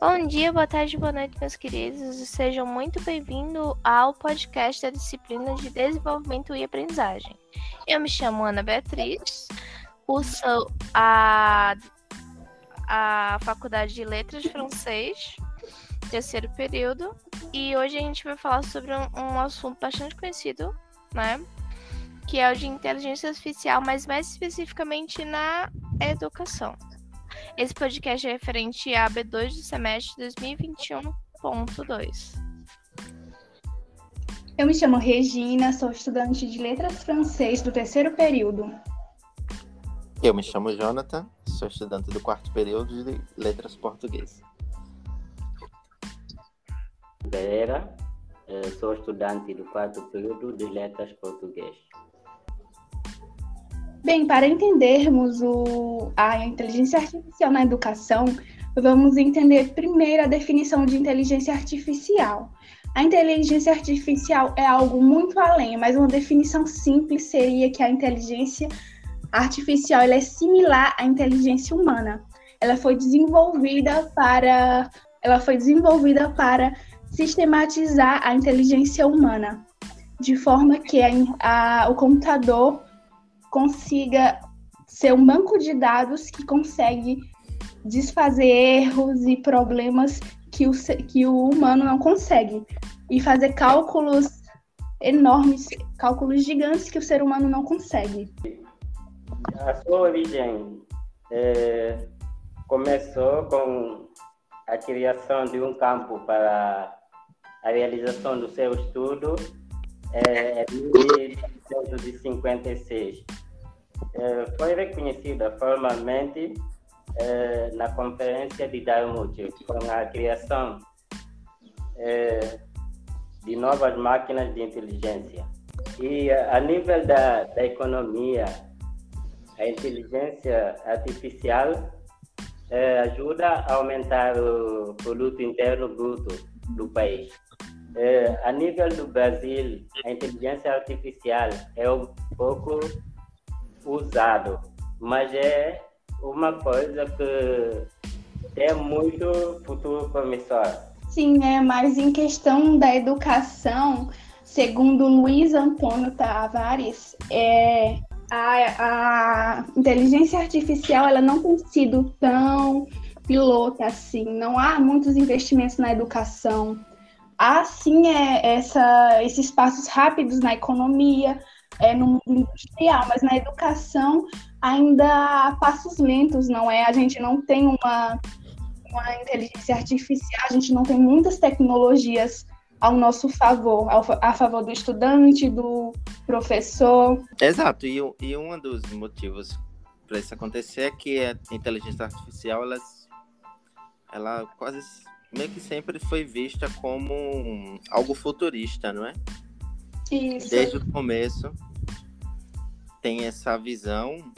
Bom dia, boa tarde, boa noite, meus queridos. Sejam muito bem-vindos ao podcast da disciplina de desenvolvimento e aprendizagem. Eu me chamo Ana Beatriz, curso a, a Faculdade de Letras de Francês, terceiro período, e hoje a gente vai falar sobre um, um assunto bastante conhecido, né? Que é o de inteligência artificial, mas mais especificamente na educação. Esse podcast é referente a B2 do semestre 2021.2. Eu me chamo Regina, sou estudante de letras francês do terceiro período. Eu me chamo Jonathan, sou estudante do quarto período de letras português. Eh, sou estudante do quarto período de letras português. Bem, para entendermos o, a inteligência artificial na educação, vamos entender primeiro a definição de inteligência artificial. A inteligência artificial é algo muito além, mas uma definição simples seria que a inteligência artificial é similar à inteligência humana. Ela foi desenvolvida para ela foi desenvolvida para sistematizar a inteligência humana, de forma que a, a, o computador consiga ser um banco de dados que consegue desfazer erros e problemas que o, que o humano não consegue e fazer cálculos enormes, cálculos gigantes que o ser humano não consegue. A sua origem é, começou com a criação de um campo para a realização do seu estudo é, em 1956 eh, foi reconhecida formalmente eh, na Conferência de Dartmouth com a criação eh, de novas máquinas de inteligência. E a nível da, da economia, a inteligência artificial ajuda a aumentar o produto interno bruto do país. a nível do Brasil, a inteligência artificial é um pouco usado, mas é uma coisa que é muito futuro promissor. Sim, é, mas em questão da educação, segundo Luiz Antônio Tavares, é, a, a inteligência artificial ela não tem sido tão pilota assim, não há muitos investimentos na educação. Há sim é, essa, esses passos rápidos na economia, é, no mundo industrial, mas na educação ainda há passos lentos, não é? A gente não tem uma, uma inteligência artificial, a gente não tem muitas tecnologias ao nosso favor, ao, a favor do estudante, do professor. Exato, e, e um dos motivos para isso acontecer é que a inteligência artificial, ela, ela quase meio que sempre foi vista como algo futurista, não é? Isso. Desde o começo tem essa visão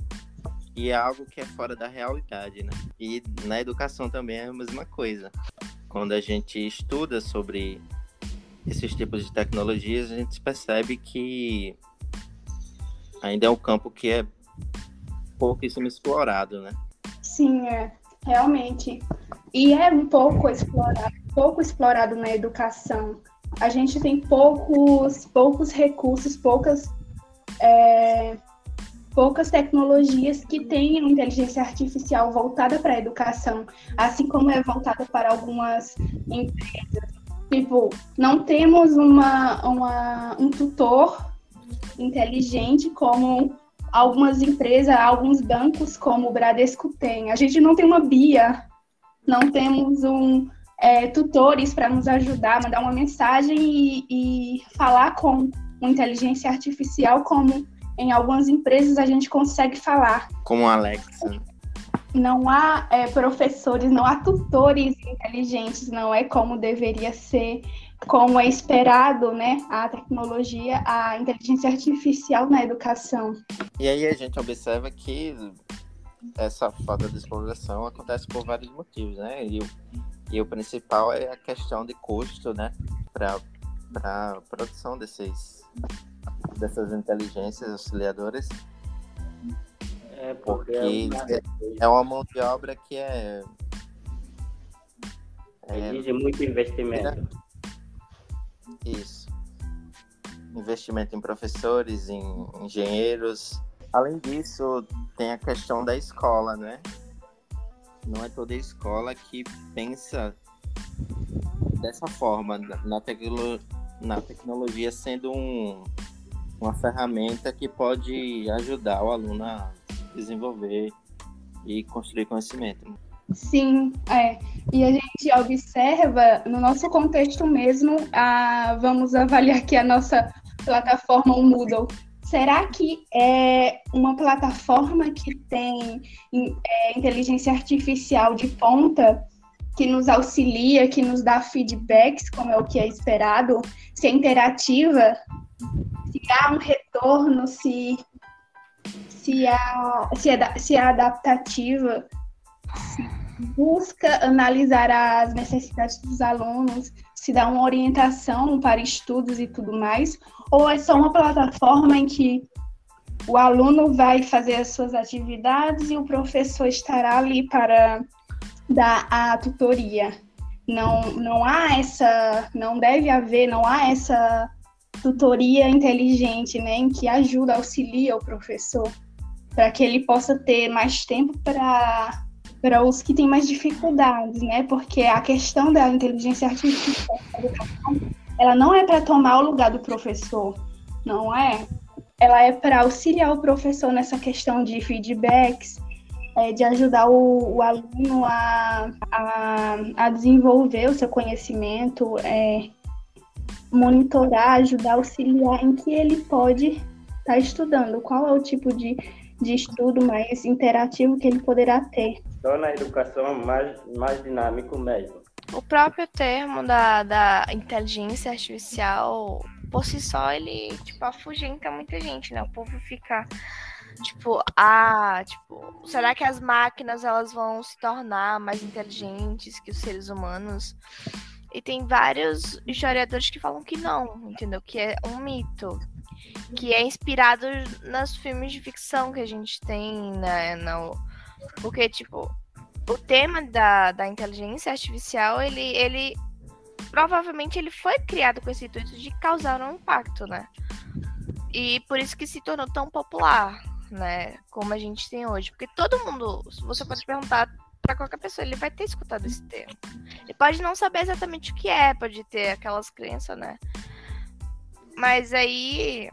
e é algo que é fora da realidade, né? E na educação também é a mesma coisa. Quando a gente estuda sobre esses tipos de tecnologias, a gente percebe que ainda é um campo que é pouquíssimo explorado, né? Sim, é, realmente. E é um pouco explorado, pouco explorado na educação. A gente tem poucos, poucos recursos, poucas é, poucas tecnologias que tenham inteligência artificial voltada para a educação, assim como é voltada para algumas empresas. Tipo, não temos uma, uma, um tutor inteligente como algumas empresas, alguns bancos como o Bradesco tem. A gente não tem uma BIA, não temos um é, tutores para nos ajudar, mandar uma mensagem e, e falar com uma inteligência artificial como em algumas empresas a gente consegue falar. Como a Alexa. Não há é, professores, não há tutores inteligentes, não é como deveria ser, como é esperado, né? A tecnologia, a inteligência artificial na educação. E aí a gente observa que essa falta de exploração acontece por vários motivos, né? E e o principal é a questão de custo, né? Para a produção desses dessas inteligências auxiliadoras. É, porque, porque é, é uma mão de obra que é É, Exige muito investimento. Isso. Investimento em professores, em engenheiros. Além disso, tem a questão da escola, né? Não é toda escola que pensa dessa forma, na, na tecnologia sendo um, uma ferramenta que pode ajudar o aluno a desenvolver e construir conhecimento. Sim, é. E a gente observa no nosso contexto mesmo, a, vamos avaliar aqui a nossa plataforma, o Moodle. Será que é uma plataforma que tem é, inteligência artificial de ponta, que nos auxilia, que nos dá feedbacks, como é o que é esperado, se é interativa, se há um retorno, se, se, há, se, é, se é adaptativa, se busca analisar as necessidades dos alunos, se dá uma orientação para estudos e tudo mais, ou é só uma plataforma em que o aluno vai fazer as suas atividades e o professor estará ali para dar a tutoria. Não, não há essa, não deve haver, não há essa tutoria inteligente, né, em que ajuda, auxilia o professor, para que ele possa ter mais tempo para para os que têm mais dificuldades, né? Porque a questão da inteligência artificial ela não é para tomar o lugar do professor, não é? Ela é para auxiliar o professor nessa questão de feedbacks, é, de ajudar o, o aluno a, a, a, desenvolver o seu conhecimento, é, monitorar, ajudar, auxiliar em que ele pode estar tá estudando, qual é o tipo de, de estudo mais interativo que ele poderá ter torna a educação mais, mais dinâmico mesmo. O próprio termo da, da inteligência artificial, por si só, ele, tipo, afugenta muita gente, né? O povo fica, tipo, ah, tipo, será que as máquinas, elas vão se tornar mais inteligentes que os seres humanos? E tem vários historiadores que falam que não, entendeu? Que é um mito. Que é inspirado nos filmes de ficção que a gente tem, né? No, porque, tipo, o tema da, da inteligência artificial, ele, ele provavelmente ele foi criado com esse intuito de causar um impacto, né? E por isso que se tornou tão popular, né? Como a gente tem hoje. Porque todo mundo, você pode perguntar para qualquer pessoa, ele vai ter escutado esse termo. Ele pode não saber exatamente o que é, pode ter aquelas crenças, né? Mas aí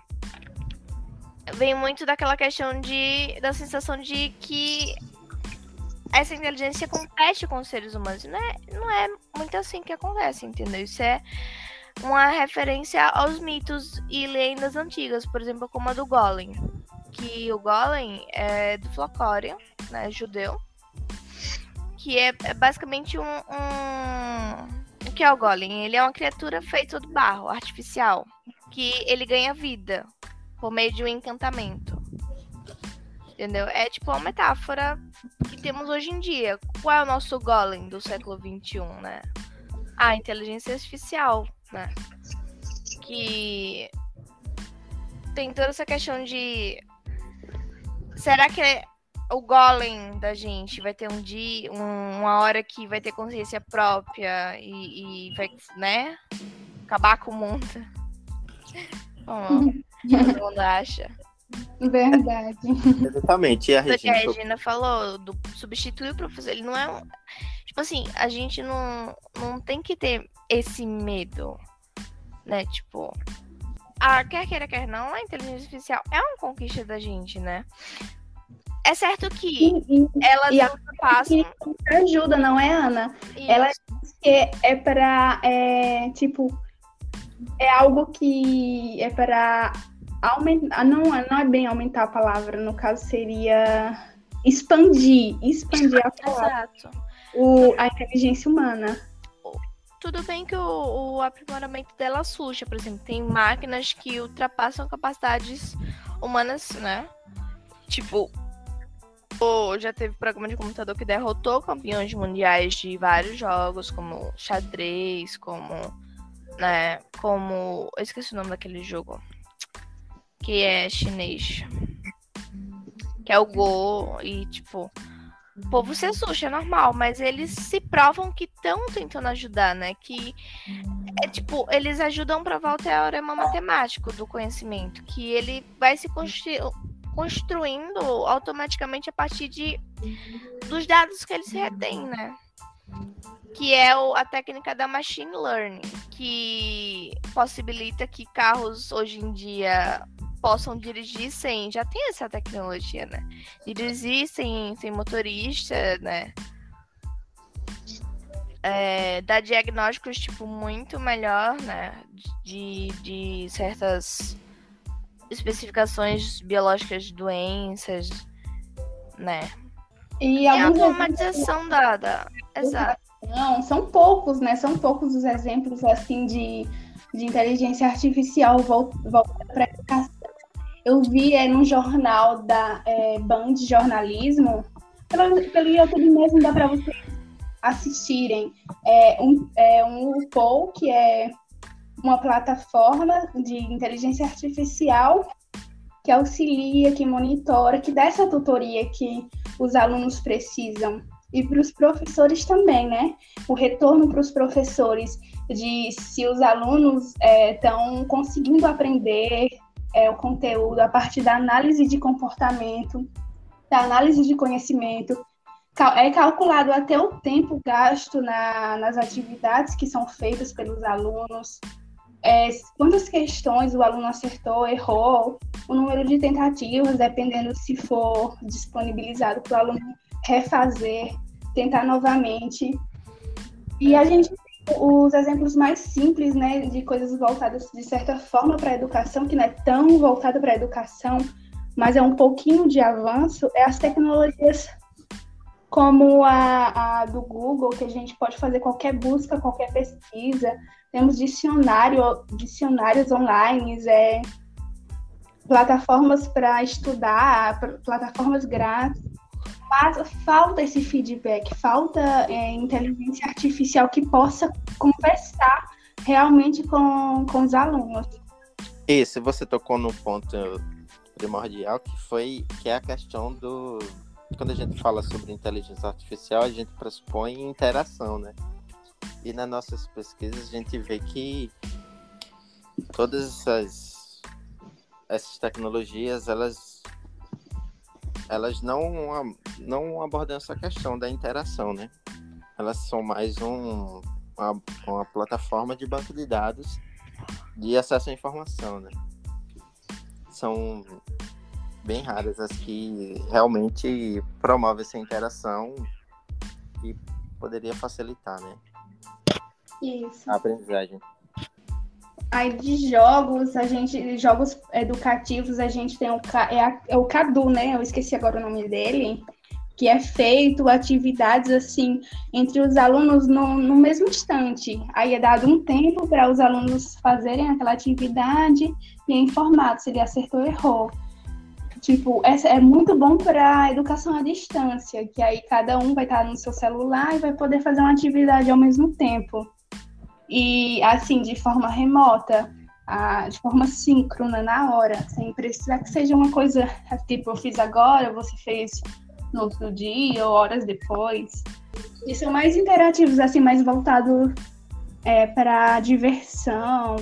vem muito daquela questão de da sensação de que essa inteligência compete com os seres humanos. Não é, não é muito assim que acontece, entendeu? Isso é uma referência aos mitos e lendas antigas, por exemplo, como a do Golem. Que o Golem é do Flocória, né, judeu. Que é, é basicamente um, um... O que é o Golem? Ele é uma criatura feita de barro, artificial. Que ele ganha vida por meio de um encantamento. Entendeu? É tipo uma metáfora que temos hoje em dia. Qual é o nosso golem do século XXI, né? A inteligência artificial, né? Que tem toda essa questão de será que o golem da gente vai ter um dia, um, uma hora que vai ter consciência própria e, e vai, né, acabar com o mundo? Como todo mundo acha? Verdade. Exatamente. E a Regina, a Regina falou do substituir o professor. Ele não é um. Tipo assim, a gente não, não tem que ter esse medo, né? Tipo, a, quer queira, quer não, a inteligência artificial é uma conquista da gente, né? É certo que e, elas e ultrapassam. ajuda, não é, Ana? Isso. Ela diz que é para, é, tipo, é algo que é para aumentar, não, não é bem aumentar a palavra, no caso seria expandir, expandir a palavra, o, a inteligência humana. Tudo bem que o, o aprimoramento dela surge, por exemplo, tem máquinas que ultrapassam capacidades humanas, né? Tipo, já teve programa de computador que derrotou campeões mundiais de vários jogos, como xadrez, como, né, como, eu esqueci o nome daquele jogo que é chinês. Que é o Go e, tipo, o povo se assusta, é normal, mas eles se provam que estão tentando ajudar, né? Que é tipo, eles ajudam a provar o teorema matemático do conhecimento, que ele vai se constru construindo automaticamente a partir de dos dados que eles retêm, né? Que é o, a técnica da machine learning, que possibilita que carros hoje em dia possam dirigir sem. Já tem essa tecnologia, né? Dirigir sem, sem motorista, né? É, dá diagnósticos, tipo, muito melhor, né? De, de certas especificações biológicas de doenças, né? E, E a alguns automatização da, da... Exato. Não, são poucos, né? São poucos os exemplos assim de, de inteligência artificial vol- voltada para educação. Eu vi é, num jornal da é, Band Jornalismo, pelo, pelo YouTube mesmo dá para vocês assistirem. É um, é um UPOL, que é uma plataforma de inteligência artificial que auxilia, que monitora, que dá essa tutoria que os alunos precisam e para os professores também, né? O retorno para os professores de se os alunos estão conseguindo aprender é, o conteúdo a partir da análise de comportamento, da análise de conhecimento. É calculado até o tempo gasto na, nas atividades que são feitas pelos alunos, é, quantas questões o aluno acertou, errou, o número de tentativas, dependendo se for disponibilizado para o aluno refazer, tentar novamente. E a gente os exemplos mais simples, né, de coisas voltadas de certa forma para a educação, que não é tão voltada para a educação, mas é um pouquinho de avanço, é as tecnologias como a, a do Google, que a gente pode fazer qualquer busca, qualquer pesquisa. Temos dicionário, dicionários online, é, plataformas para estudar, plataformas grátis. Mas falta esse feedback, falta é, inteligência artificial que possa conversar realmente com, com os alunos. Isso, você tocou no ponto primordial que foi que é a questão do quando a gente fala sobre inteligência artificial, a gente pressupõe interação, né? E nas nossas pesquisas a gente vê que todas essas essas tecnologias, elas elas não não abordam essa questão da interação, né? Elas são mais um uma, uma plataforma de banco de dados de acesso à informação, né? São bem raras as que realmente promovem essa interação e poderia facilitar, né? Isso. A aprendizagem. Aí de jogos, a gente, jogos educativos, a gente tem o, é, a- é o Cadu, né? Eu esqueci agora o nome dele, que é feito atividades assim entre os alunos no, no mesmo instante. Aí é dado um tempo para os alunos fazerem aquela atividade e é informado se ele acertou ou errou. Tipo, essa é muito bom para a educação à distância, que aí cada um vai estar no seu celular e vai poder fazer uma atividade ao mesmo tempo e assim de forma remota, de forma síncrona na hora, sem precisar que seja uma coisa tipo eu fiz agora, você fez no outro dia ou horas depois. E são mais interativos, assim, mais voltados é, para diversão,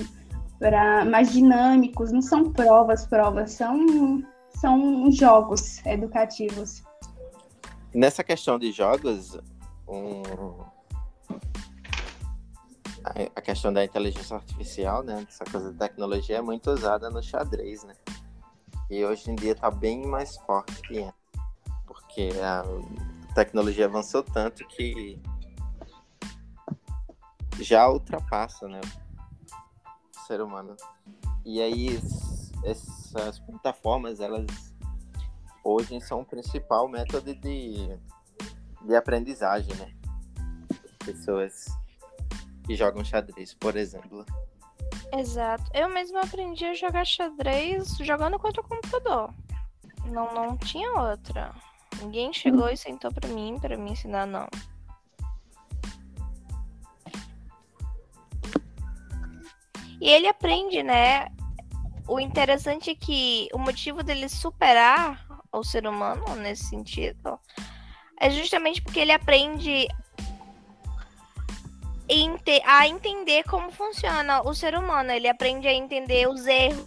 para mais dinâmicos. Não são provas, provas, são são jogos educativos. Nessa questão de jogos, um... a- questão da inteligência artificial, né? Essa coisa da tecnologia é muito usada no xadrez, né? E hoje em dia tá bem mais forte que antes. Porque a tecnologia avançou tanto que já ultrapassa, né? O ser humano. E aí, es- essas plataformas, elas hoje são o principal método de, de aprendizagem, né? Pessoas que jogam xadrez, por exemplo. Exato. Eu mesma aprendi a jogar xadrez jogando contra o computador. Não, não tinha outra. Ninguém chegou e sentou pra mim para me ensinar, não. E ele aprende, né? O interessante é que o motivo dele superar o ser humano nesse sentido é justamente porque ele aprende a entender como funciona o ser humano. Ele aprende a entender os erros.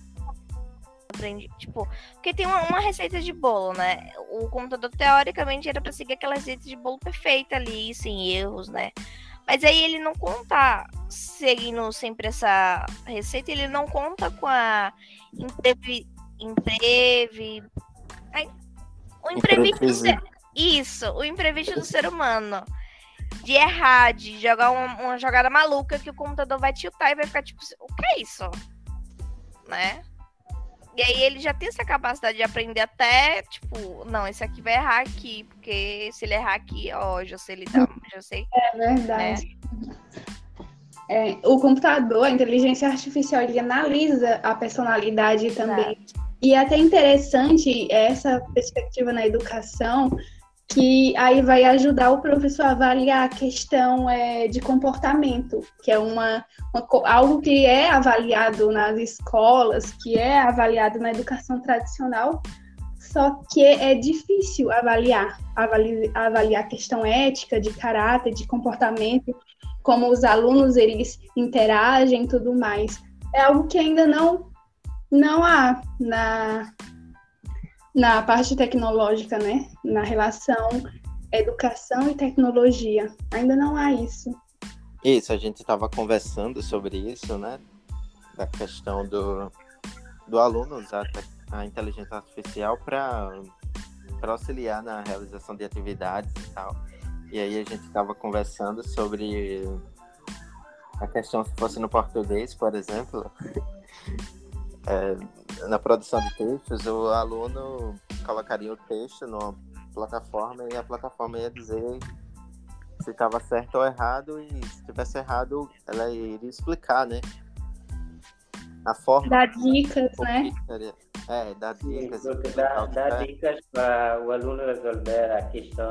Aprende, tipo, porque tem uma, uma receita de bolo, né? O computador, teoricamente, era para seguir aquela receita de bolo perfeita ali, sem erros, né? Mas aí ele não conta seguindo sempre essa receita, ele não conta com a imprevi... imprevi... Ai, o imprevisto. Isso, o imprevisto do ser humano. De errar, de jogar uma, uma, jogada maluca que o computador vai tiltar e vai ficar tipo, o que é isso? Né? E aí ele já tem essa capacidade de aprender até, tipo, não, esse aqui vai errar aqui, porque se ele errar aqui, ó, já sei lidar, já sei. É verdade. Né? É, o computador, a inteligência artificial, ele analisa a personalidade também. Exato. E é até interessante essa perspectiva na educação, que aí vai ajudar o professor a avaliar a questão é, de comportamento, que é uma, uma, algo que é avaliado nas escolas, que é avaliado na educação tradicional, só que é difícil avaliar, avaliar, avaliar a questão ética, de caráter, de comportamento, como os alunos eles interagem e tudo mais. É algo que ainda não, não há na, na parte tecnológica, né? Na relação educação e tecnologia. Ainda não há isso. Isso, a gente estava conversando sobre isso, né? Da questão do, do aluno usar a inteligência artificial para auxiliar na realização de atividades e tal. E aí a gente estava conversando sobre a questão se fosse no português, por exemplo, é, na produção de textos, o aluno colocaria o texto numa plataforma e a plataforma ia dizer se estava certo ou errado e se tivesse errado, ela iria explicar, né? A forma. Dar dicas, né? É, dar dicas. Sim, dá, dá dicas para o aluno resolver a questão.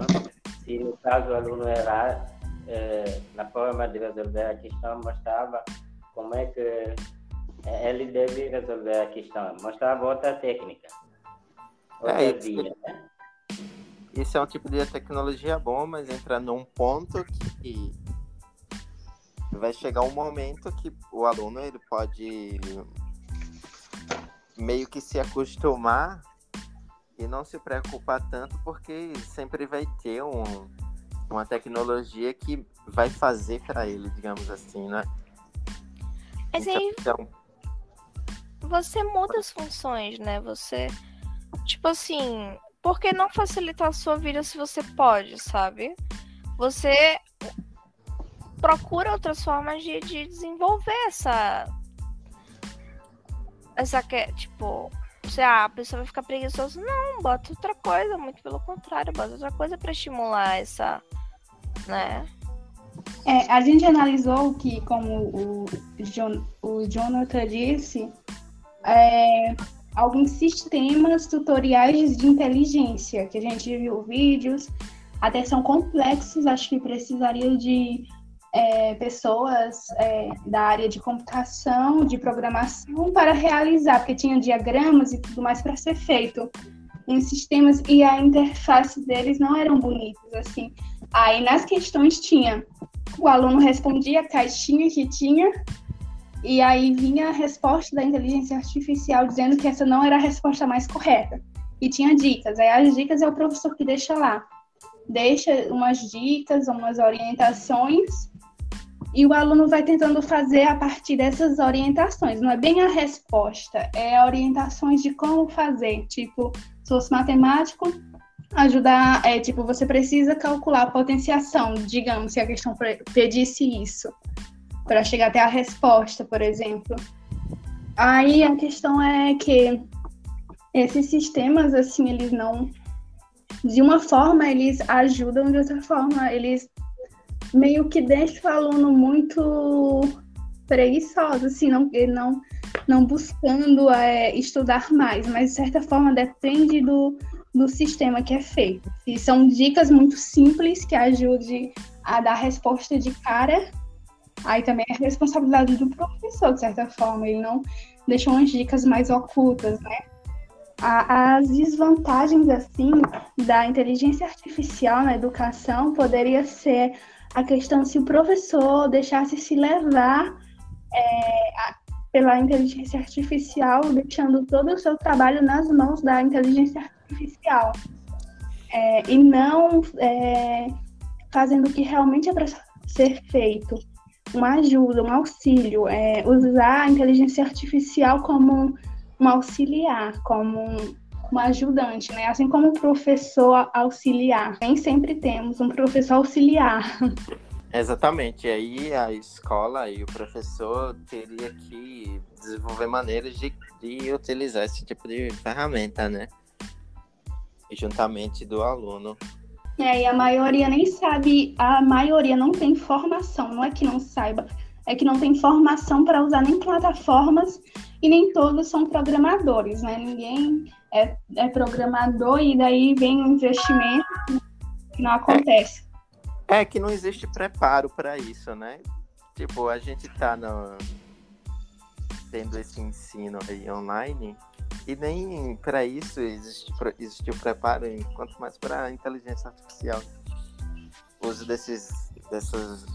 Se no caso o aluno errar, é, na forma de resolver a questão, mostrava como é que ele deve resolver a questão, mostrava outra técnica. Outra é, via, né? Isso é um tipo de tecnologia bom, mas entra num ponto que vai chegar um momento que o aluno ele pode meio que se acostumar e não se preocupar tanto porque sempre vai ter um, uma tecnologia que vai fazer para ele, digamos assim, né? Mas aí então, você muda as funções, né? Você, tipo assim, por que não facilitar a sua vida se você pode, sabe? Você procura outras formas de, de desenvolver essa. Essa que tipo. Se ah, a pessoa vai ficar preguiçosa, não, bota outra coisa, muito pelo contrário, bota outra coisa para estimular essa, né? É, a gente analisou que, como o, John, o Jonathan disse, é, alguns sistemas tutoriais de inteligência, que a gente viu vídeos, até são complexos, acho que precisaria de é, pessoas é, da área de computação, de programação, para realizar, porque tinha diagramas e tudo mais para ser feito em sistemas e a interface deles não eram bonitas, assim. Aí nas questões tinha, o aluno respondia a caixinha que tinha, e aí vinha a resposta da inteligência artificial dizendo que essa não era a resposta mais correta. E tinha dicas. Aí as dicas é o professor que deixa lá. Deixa umas dicas, umas orientações, e o aluno vai tentando fazer a partir dessas orientações. Não é bem a resposta, é orientações de como fazer. Tipo, se fosse matemático, ajudar, é tipo, você precisa calcular a potenciação, digamos, se a questão pedisse isso para chegar até a resposta, por exemplo. Aí a questão é que esses sistemas, assim, eles não. De uma forma, eles ajudam, de outra forma, eles meio que deixam o aluno muito preguiçoso, assim, não, não, não buscando é, estudar mais, mas de certa forma depende do, do sistema que é feito. E são dicas muito simples que ajudem a dar resposta de cara, Aí também é responsabilidade do professor, de certa forma, ele não deixou umas dicas mais ocultas, né? as desvantagens assim da inteligência artificial na educação poderia ser a questão se o professor deixasse se levar é, pela inteligência artificial, deixando todo o seu trabalho nas mãos da inteligência artificial é, e não é, fazendo o que realmente é para ser feito, uma ajuda, um auxílio, é, usar a inteligência artificial como um auxiliar, como um, um ajudante, né? Assim como o professor auxiliar. Nem sempre temos um professor auxiliar. Exatamente. E aí a escola e o professor teria que desenvolver maneiras de, de utilizar esse tipo de ferramenta, né? Juntamente do aluno. É, e a maioria nem sabe, a maioria não tem formação, não é que não saiba, é que não tem formação para usar nem plataformas e nem todos são programadores, né? Ninguém é, é programador e daí vem um investimento que não acontece. É, é que não existe preparo para isso, né? Tipo, a gente tá no... tendo esse ensino aí online e nem para isso existe, o preparo, quanto mais para inteligência artificial. O uso desses, dessas,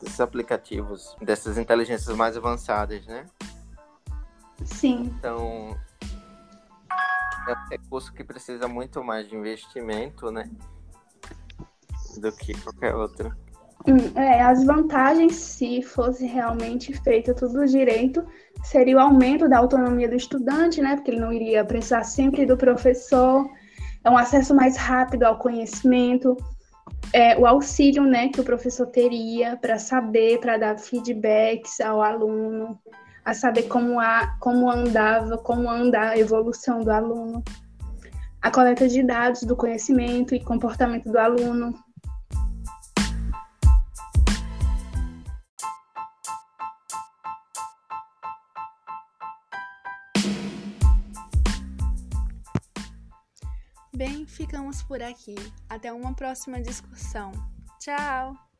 desses aplicativos, dessas inteligências mais avançadas, né? Sim. Então, é um recurso que precisa muito mais de investimento, né? Do que qualquer outro. Hum, é, as vantagens, se fosse realmente feito tudo direito, seria o aumento da autonomia do estudante, né? Porque ele não iria precisar sempre do professor, é um acesso mais rápido ao conhecimento, é, o auxílio, né, que o professor teria para saber, para dar feedbacks ao aluno, a saber como, a, como andava, como anda a evolução do aluno, a coleta de dados do conhecimento e comportamento do aluno, Bem, ficamos por aqui. Até uma próxima discussão. Tchau!